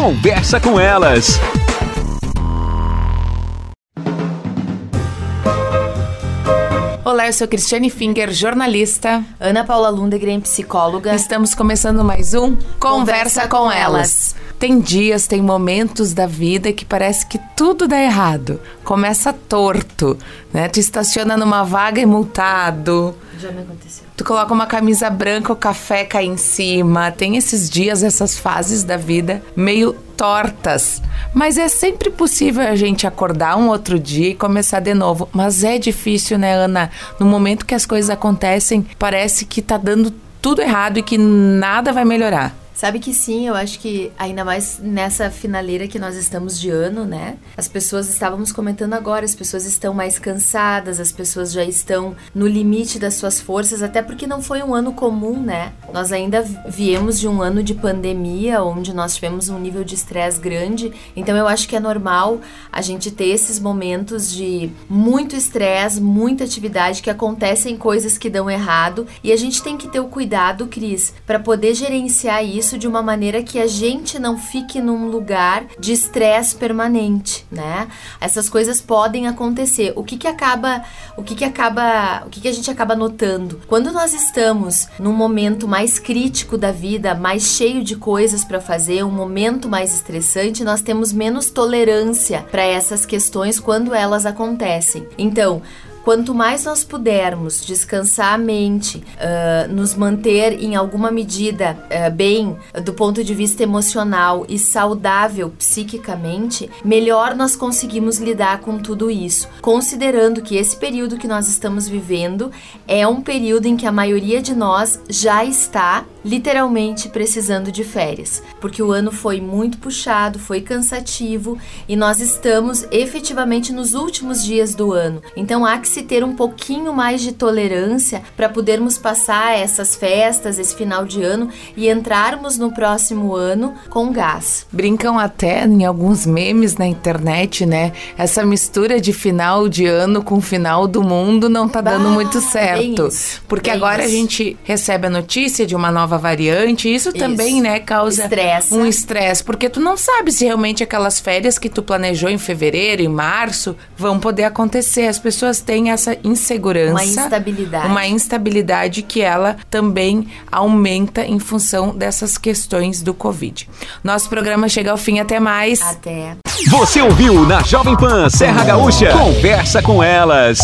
Conversa com elas. Olá, eu sou Cristiane Finger, jornalista. Ana Paula Lundegren, psicóloga. Estamos começando mais um Conversa, Conversa com, com elas. Tem dias, tem momentos da vida que parece que tudo dá errado. Começa torto, né? Tu estaciona numa vaga e multado. Já me aconteceu. Tu coloca uma camisa branca, o café cai em cima. Tem esses dias, essas fases da vida meio tortas. Mas é sempre possível a gente acordar um outro dia e começar de novo. Mas é difícil, né, Ana? No momento que as coisas acontecem, parece que tá dando tudo errado e que nada vai melhorar. Sabe que sim, eu acho que ainda mais nessa finaleira que nós estamos de ano, né? As pessoas estávamos comentando agora, as pessoas estão mais cansadas, as pessoas já estão no limite das suas forças, até porque não foi um ano comum, né? Nós ainda viemos de um ano de pandemia, onde nós tivemos um nível de estresse grande, então eu acho que é normal a gente ter esses momentos de muito estresse, muita atividade, que acontecem coisas que dão errado, e a gente tem que ter o cuidado, Cris, para poder gerenciar isso isso de uma maneira que a gente não fique num lugar de estresse permanente, né? Essas coisas podem acontecer. O que que acaba, o que que acaba, o que que a gente acaba notando? Quando nós estamos num momento mais crítico da vida, mais cheio de coisas para fazer, um momento mais estressante, nós temos menos tolerância para essas questões quando elas acontecem. Então, Quanto mais nós pudermos descansar a mente, uh, nos manter em alguma medida uh, bem do ponto de vista emocional e saudável psiquicamente, melhor nós conseguimos lidar com tudo isso. Considerando que esse período que nós estamos vivendo é um período em que a maioria de nós já está literalmente precisando de férias, porque o ano foi muito puxado, foi cansativo e nós estamos efetivamente nos últimos dias do ano. Então há que se ter um pouquinho mais de tolerância para podermos passar essas festas, esse final de ano e entrarmos no próximo ano com gás. Brincam até em alguns memes na internet, né? Essa mistura de final de ano com final do mundo não tá dando Bah, muito certo. isso, porque agora isso. a gente recebe a notícia de uma nova variante, e isso, também, né, causa Estressa. um estresse, porque tu não sabe se realmente aquelas férias que tu planejou em fevereiro, em março, vão poder acontecer. As pessoas têm essa insegurança, Uma instabilidade. uma instabilidade que ela também aumenta em função dessas questões do Covid. Nosso programa chega ao fim, até mais. Até. Você ouviu na Jovem Pan Serra Gaúcha? Conversa com elas.